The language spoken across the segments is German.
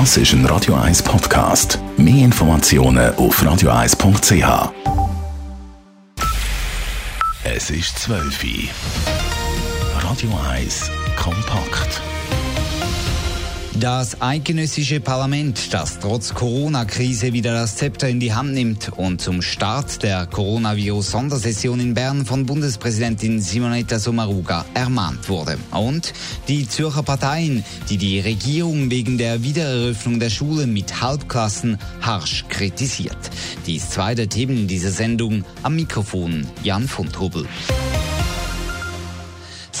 Das ist ein Radio 1 Podcast. Mehr Informationen auf radio1.ch. Es ist 12 Uhr. Radio 1 kompakt. Das eidgenössische Parlament, das trotz Corona-Krise wieder das Zepter in die Hand nimmt und zum Start der Coronavirus-Sondersession in Bern von Bundespräsidentin Simonetta Sommaruga ermahnt wurde. Und die Zürcher Parteien, die die Regierung wegen der Wiedereröffnung der Schule mit Halbklassen harsch kritisiert. Dies zwei der Themen dieser Sendung. Am Mikrofon Jan von Trubel.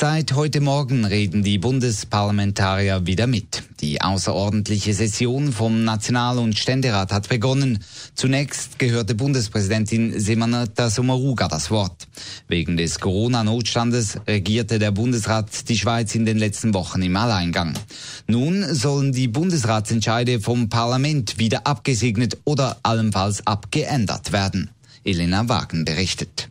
Seit heute Morgen reden die Bundesparlamentarier wieder mit. Die außerordentliche Session vom National- und Ständerat hat begonnen. Zunächst gehörte Bundespräsidentin Semanata Sommaruga das Wort. Wegen des Corona-Notstandes regierte der Bundesrat die Schweiz in den letzten Wochen im Alleingang. Nun sollen die Bundesratsentscheide vom Parlament wieder abgesegnet oder allenfalls abgeändert werden. Elena Wagen berichtet.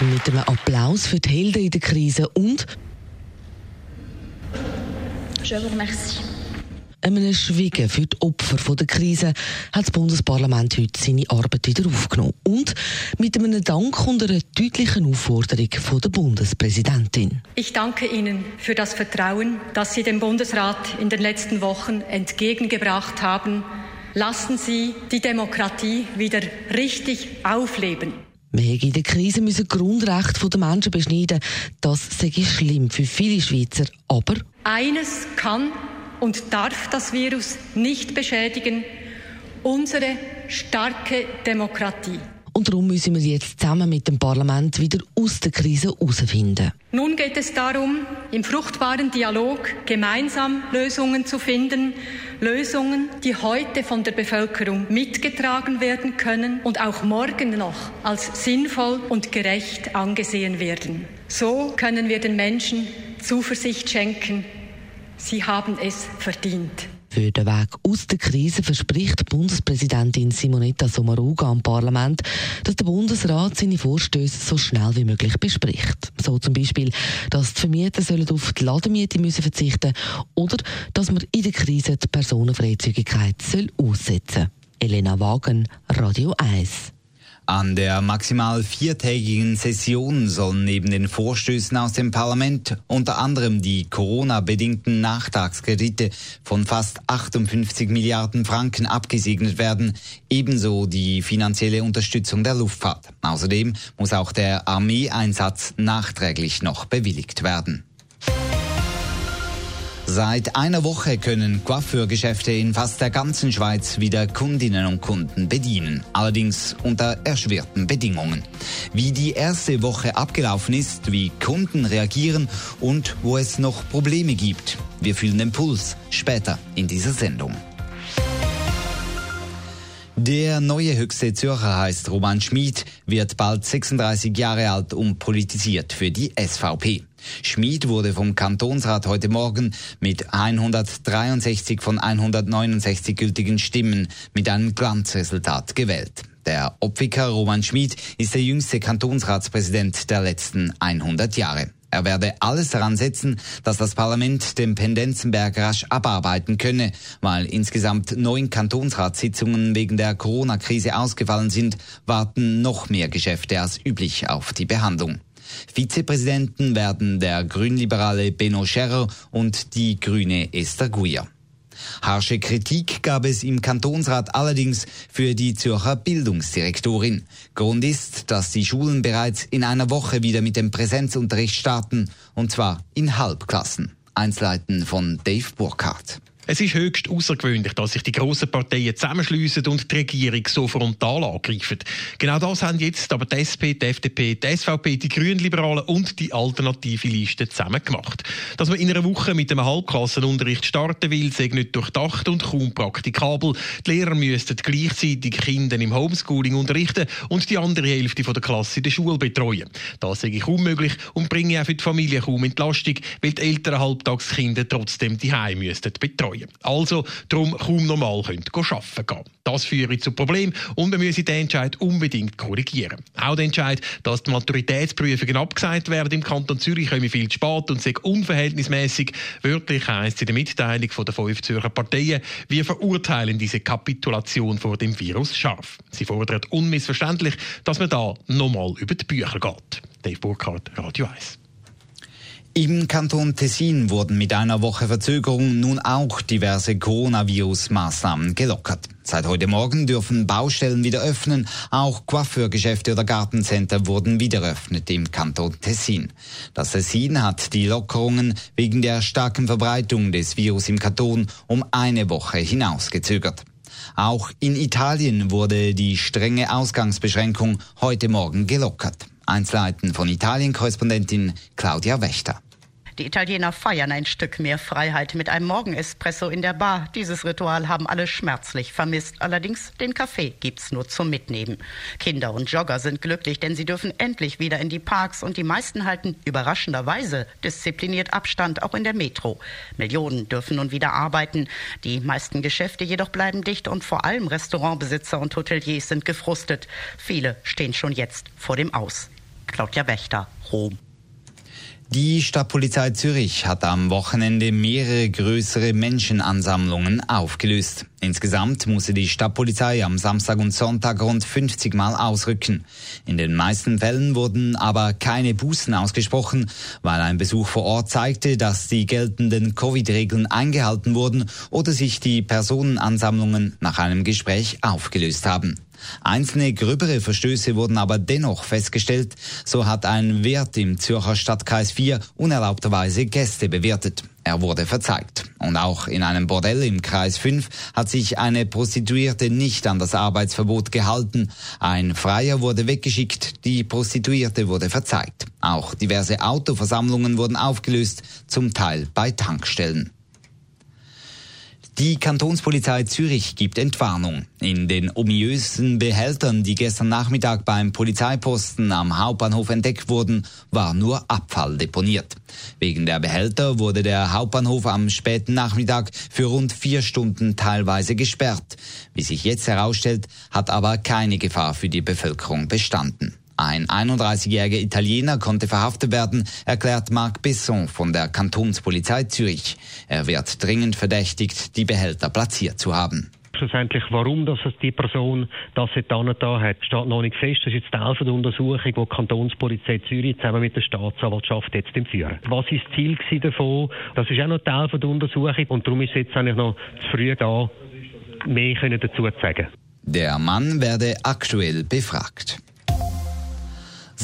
Mit einem Applaus für die Helden in der Krise und Je vous remercie. einem Schwiegen für die Opfer der Krise hat das Bundesparlament heute seine Arbeit wieder aufgenommen. Und mit einem Dank und einer deutlichen Aufforderung von der Bundespräsidentin. Ich danke Ihnen für das Vertrauen, das Sie dem Bundesrat in den letzten Wochen entgegengebracht haben. Lassen Sie die Demokratie wieder richtig aufleben. Wir in der Krise müssen Grundrechte der Menschen beschneiden. Das sei schlimm für viele Schweizer. Aber Eines kann und darf das Virus nicht beschädigen, unsere starke Demokratie. Und darum müssen wir jetzt zusammen mit dem Parlament wieder aus der Krise herausfinden. Nun geht es darum, im fruchtbaren Dialog gemeinsam Lösungen zu finden, Lösungen, die heute von der Bevölkerung mitgetragen werden können und auch morgen noch als sinnvoll und gerecht angesehen werden. So können wir den Menschen Zuversicht schenken. Sie haben es verdient. Für den Weg aus der Krise verspricht Bundespräsidentin Simonetta Sommaruga am Parlament, dass der Bundesrat seine Vorstöße so schnell wie möglich bespricht. So zum Beispiel, dass die Vermieter sollen auf die Lademiete müssen verzichten oder dass man in der Krise die Personenfreizügigkeit soll aussetzen Elena Wagen, Radio 1. An der maximal viertägigen Session sollen neben den Vorstößen aus dem Parlament unter anderem die Corona-bedingten Nachtragskredite von fast 58 Milliarden Franken abgesegnet werden, ebenso die finanzielle Unterstützung der Luftfahrt. Außerdem muss auch der Armeeeinsatz nachträglich noch bewilligt werden. Seit einer Woche können Coiffeurgeschäfte in fast der ganzen Schweiz wieder Kundinnen und Kunden bedienen, allerdings unter erschwerten Bedingungen. Wie die erste Woche abgelaufen ist, wie Kunden reagieren und wo es noch Probleme gibt. Wir fühlen den Puls später in dieser Sendung. Der neue höchste Zürcher heißt Roman Schmid, wird bald 36 Jahre alt und politisiert für die SVP. Schmid wurde vom Kantonsrat heute Morgen mit 163 von 169 gültigen Stimmen mit einem Glanzresultat gewählt. Der Opfiker Roman Schmid ist der jüngste Kantonsratspräsident der letzten 100 Jahre. Er werde alles daran setzen, dass das Parlament den Pendenzenberg rasch abarbeiten könne, weil insgesamt neun Kantonsratssitzungen wegen der Corona-Krise ausgefallen sind, warten noch mehr Geschäfte als üblich auf die Behandlung. Vizepräsidenten werden der grünliberale Benno Scherrer und die grüne Esther Guyer. Harsche Kritik gab es im Kantonsrat allerdings für die Zürcher Bildungsdirektorin. Grund ist, dass die Schulen bereits in einer Woche wieder mit dem Präsenzunterricht starten, und zwar in Halbklassen. Einzelheiten von Dave Burkhardt. Es ist höchst außergewöhnlich, dass sich die grossen Parteien zusammenschliessen und die Regierung so frontal angreifen. Genau das haben jetzt aber die SP, die FDP, die SVP, die Grünliberalen und die alternative Liste zusammen gemacht. Dass man in einer Woche mit einem Halbklassenunterricht starten will, sei nicht durchdacht und kaum praktikabel. Die Lehrer müssten gleichzeitig Kinder im Homeschooling unterrichten und die andere Hälfte der Klasse in der Schule betreuen. Das sei kaum möglich und bringe auch für die Familie kaum Entlastung, weil die älteren Halbtagskinder trotzdem die Heim müssten betreuen. Betreuen. Also darum kaum normal arbeiten gehen. Das führt zu Problemen und wir müssen den Entscheid unbedingt korrigieren. Auch der Entscheid, dass die Maturitätsprüfungen abgesagt werden im Kanton Zürich, komme viel zu spät und sei unverhältnismäßig. Wörtlich heisst in der Mitteilung der fünf Zürcher Parteien, wir verurteilen diese Kapitulation vor dem Virus scharf. Sie fordern unmissverständlich, dass man da nochmal über die Bücher geht. Dave Burkhardt, Radio 1. Im Kanton Tessin wurden mit einer Woche Verzögerung nun auch diverse Coronavirus-Maßnahmen gelockert. Seit heute Morgen dürfen Baustellen wieder öffnen, auch Coiffeurgeschäfte oder Gartencenter wurden wieder eröffnet im Kanton Tessin. Das Tessin hat die Lockerungen wegen der starken Verbreitung des Virus im Kanton um eine Woche hinausgezögert. Auch in Italien wurde die strenge Ausgangsbeschränkung heute Morgen gelockert. Einzelheiten von Italien-Korrespondentin Claudia Wächter. Die Italiener feiern ein Stück mehr Freiheit mit einem Morgenespresso in der Bar. Dieses Ritual haben alle schmerzlich vermisst. Allerdings den Kaffee gibt's nur zum Mitnehmen. Kinder und Jogger sind glücklich, denn sie dürfen endlich wieder in die Parks und die meisten halten überraschenderweise diszipliniert Abstand auch in der Metro. Millionen dürfen nun wieder arbeiten. Die meisten Geschäfte jedoch bleiben dicht und vor allem Restaurantbesitzer und Hoteliers sind gefrustet. Viele stehen schon jetzt vor dem Aus. Claudia Wächter, Rom. Die Stadtpolizei Zürich hat am Wochenende mehrere größere Menschenansammlungen aufgelöst. Insgesamt musste die Stadtpolizei am Samstag und Sonntag rund 50 Mal ausrücken. In den meisten Fällen wurden aber keine Bußen ausgesprochen, weil ein Besuch vor Ort zeigte, dass die geltenden Covid-Regeln eingehalten wurden oder sich die Personenansammlungen nach einem Gespräch aufgelöst haben. Einzelne gröbere Verstöße wurden aber dennoch festgestellt. So hat ein Wirt im Zürcher Stadtkreis 4 unerlaubterweise Gäste bewertet. Er wurde verzeigt. Und auch in einem Bordell im Kreis 5 hat sich eine Prostituierte nicht an das Arbeitsverbot gehalten. Ein Freier wurde weggeschickt, die Prostituierte wurde verzeigt. Auch diverse Autoversammlungen wurden aufgelöst, zum Teil bei Tankstellen. Die Kantonspolizei Zürich gibt Entwarnung. In den ominösen Behältern, die gestern Nachmittag beim Polizeiposten am Hauptbahnhof entdeckt wurden, war nur Abfall deponiert. Wegen der Behälter wurde der Hauptbahnhof am späten Nachmittag für rund vier Stunden teilweise gesperrt. Wie sich jetzt herausstellt, hat aber keine Gefahr für die Bevölkerung bestanden. Ein 31-jähriger Italiener konnte verhaftet werden, erklärt Marc Besson von der Kantonspolizei Zürich. Er wird dringend verdächtigt, die Behälter platziert zu haben. Schlussendlich, warum dass die Person das getan hat, steht noch nicht fest. Das ist jetzt Teil der Untersuchung, die die Kantonspolizei Zürich zusammen mit der Staatsanwaltschaft jetzt führen. Was ist das Ziel davon? Das ist auch noch Teil der Untersuchung und darum ist es jetzt eigentlich noch zu früh da, mehr dazu zu sagen. Der Mann werde aktuell befragt.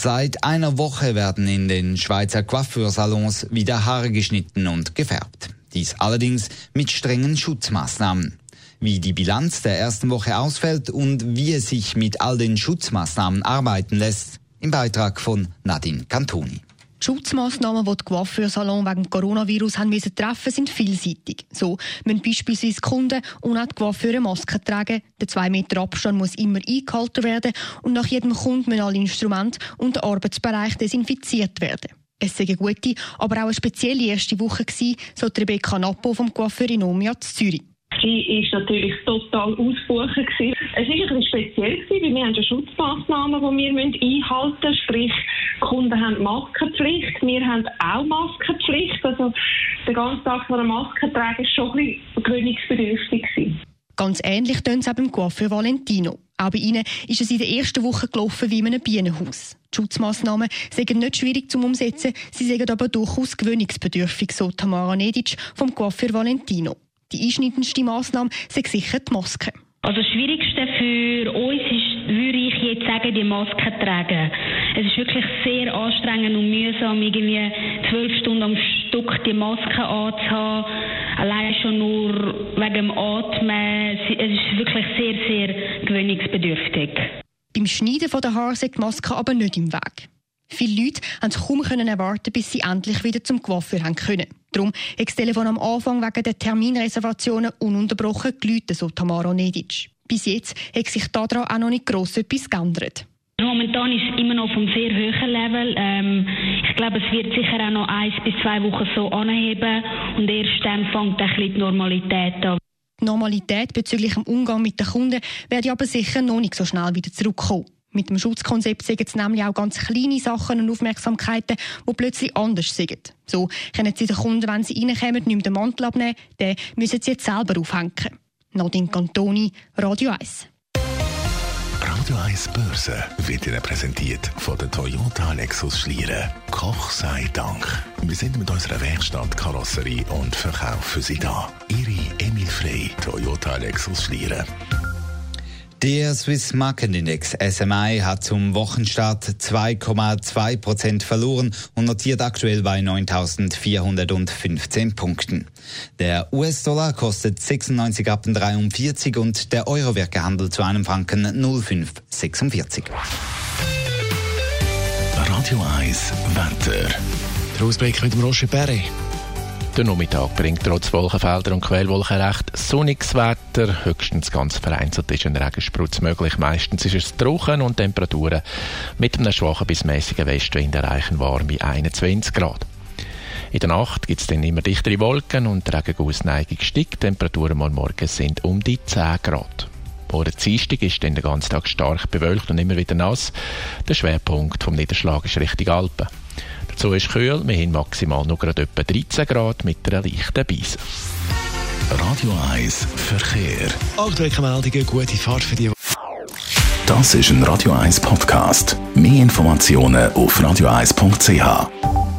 Seit einer Woche werden in den Schweizer Coiffeursalons wieder Haare geschnitten und gefärbt. Dies allerdings mit strengen Schutzmaßnahmen. Wie die Bilanz der ersten Woche ausfällt und wie es sich mit all den Schutzmaßnahmen arbeiten lässt, im Beitrag von Nadine Cantoni. Die Schutzmaßnahmen, die die Coiffeursalon wegen Coronavirus haben müssen treffen, sind vielseitig. So müssen beispielsweise Kunden und auch die Coiffeure Masken tragen, der 2 Meter Abstand muss immer eingehalten werden und nach jedem Kunden müssen alle Instrumente und der Arbeitsbereich desinfiziert werden. Es sei eine gute, aber auch eine spezielle erste Woche gewesen, so Rebecca Nappo vom Coiffeurinomia Zürich. Sie war natürlich total ausgebucht. Es war ein bisschen speziell, weil wir haben Schutzmaßnahmen, die wir einhalten müssen. Sprich, die Kunden haben Maskenpflicht, wir haben auch Maskenpflicht. Also den ganzen Tag vor einer Maske tragen ist schon ein bisschen gewöhnungsbedürftig. Ganz ähnlich tun sie auch beim Coiffeur Valentino. Auch bei ihnen ist es in der ersten Woche gelaufen wie in einem Bienenhaus. Die Schutzmaßnahmen sind nicht schwierig zum Umsetzen, sie sind aber durchaus gewöhnungsbedürftig, so Tamara Nedic vom Coiffeur Valentino. Die einschneidendste Massnahme sei sicher die Maske. Also das Schwierigste für uns ist, würde ich jetzt sagen, die Maske tragen. Es ist wirklich sehr anstrengend und mühsam, irgendwie zwölf Stunden am Stück die Maske anzuhaben. Allein schon nur wegen dem Atmen. Es ist wirklich sehr, sehr gewöhnungsbedürftig. Beim Schneiden der Haare sind die Maske aber nicht im Weg. Viele Leute haben kaum erwarten, bis sie endlich wieder zum Coiffeur haben können. Darum hat das Telefon am Anfang wegen der Terminreservationen ununterbrochen geläutet, so Tamara Nedic. Bis jetzt hat sich daran auch noch nicht gross etwas geändert. Momentan ist es immer noch auf einem sehr hohen Level. Ähm, ich glaube, es wird sicher auch noch eins bis zwei Wochen so anheben und erst dann fängt ein bisschen die Normalität an. Die Normalität bezüglich dem Umgang mit den Kunden werde aber sicher noch nicht so schnell wieder zurückkommen. Mit dem Schutzkonzept sind es nämlich auch ganz kleine Sachen und Aufmerksamkeiten, die plötzlich anders sind. So können sie den Kunden, wenn sie reinkommen, nicht den Mantel abnehmen, dann müssen sie jetzt selber aufhängen. Nadine Cantoni, Radio 1. Radio 1 Börse wird Ihnen präsentiert von der Toyota Lexus Schlieren. Koch sei Dank. Wir sind mit unserer Werkstatt Karosserie und Verkauf für Sie da. Ihre Emil Frey, Toyota Lexus Schlieren. Der Swiss Marketindex SMI hat zum Wochenstart 2,2 Prozent verloren und notiert aktuell bei 9.415 Punkten. Der US-Dollar kostet 96,43 und der Euro wird gehandelt zu einem Franken 0,546. Radio 1 Wetter. Der Ausblick mit dem Roger Perry. Der Nachmittag bringt trotz Wolkenfelder und Quellwolken recht sonniges Wetter. Höchstens ganz vereinzelt ist ein Regensprutz möglich. Meistens ist es trocken und Temperaturen mit einem schwachen bis mäßigen Westwind erreichen warme 21 Grad. In der Nacht gibt es dann immer dichtere Wolken und Regengussneigung steigt. Temperaturen mal morgen sind um die 10 Grad. Morgen Dienstag ist dann der ganze Tag stark bewölkt und immer wieder nass. Der Schwerpunkt vom Niederschlag ist Richtung Alpen. Dazu ist kühl, wir haben maximal noch gerade etwa 13 Grad mit einer leichten Beise. Radio 1 Verkehr. Aktuelle Meldungen, gute Fahrt für die. Das ist ein Radio 1 Podcast. Mehr Informationen auf radio1.ch.